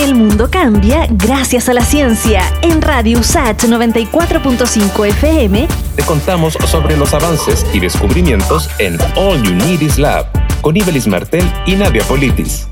El mundo cambia gracias a la ciencia. En Radio USAT 94.5 FM te contamos sobre los avances y descubrimientos en All You Need Is Lab con Ibelis Martel y Nadia Politis.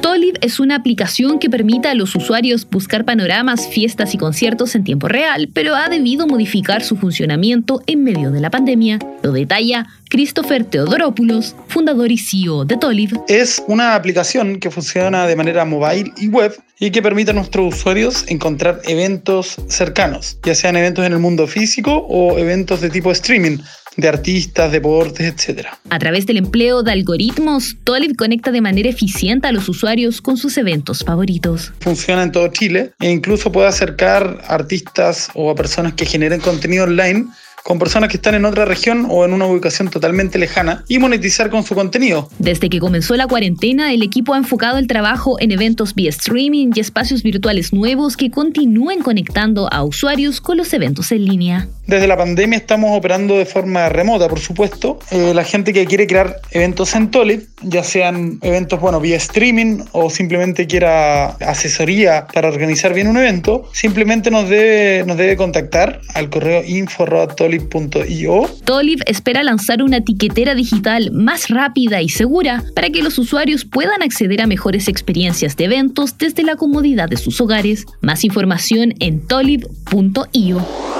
Tolib es una aplicación que permite a los usuarios buscar panoramas, fiestas y conciertos en tiempo real, pero ha debido modificar su funcionamiento en medio de la pandemia. Lo detalla Christopher Teodoropoulos, fundador y CEO de Tolib. Es una aplicación que funciona de manera mobile y web y que permite a nuestros usuarios encontrar eventos cercanos, ya sean eventos en el mundo físico o eventos de tipo streaming, de artistas, deportes, etc. A través del empleo de algoritmos, Tolib conecta de manera eficiente a los usuarios con sus eventos favoritos. Funciona en todo Chile e incluso puede acercar a artistas o a personas que generen contenido online con personas que están en otra región o en una ubicación totalmente lejana y monetizar con su contenido. Desde que comenzó la cuarentena, el equipo ha enfocado el trabajo en eventos vía streaming y espacios virtuales nuevos que continúen conectando a usuarios con los eventos en línea. Desde la pandemia estamos operando de forma remota, por supuesto. Eh, la gente que quiere crear eventos en Tolib, ya sean eventos bueno, vía streaming o simplemente quiera asesoría para organizar bien un evento, simplemente nos debe, nos debe contactar al correo info.tolib.io. Tolib espera lanzar una etiquetera digital más rápida y segura para que los usuarios puedan acceder a mejores experiencias de eventos desde la comodidad de sus hogares. Más información en tolib.io.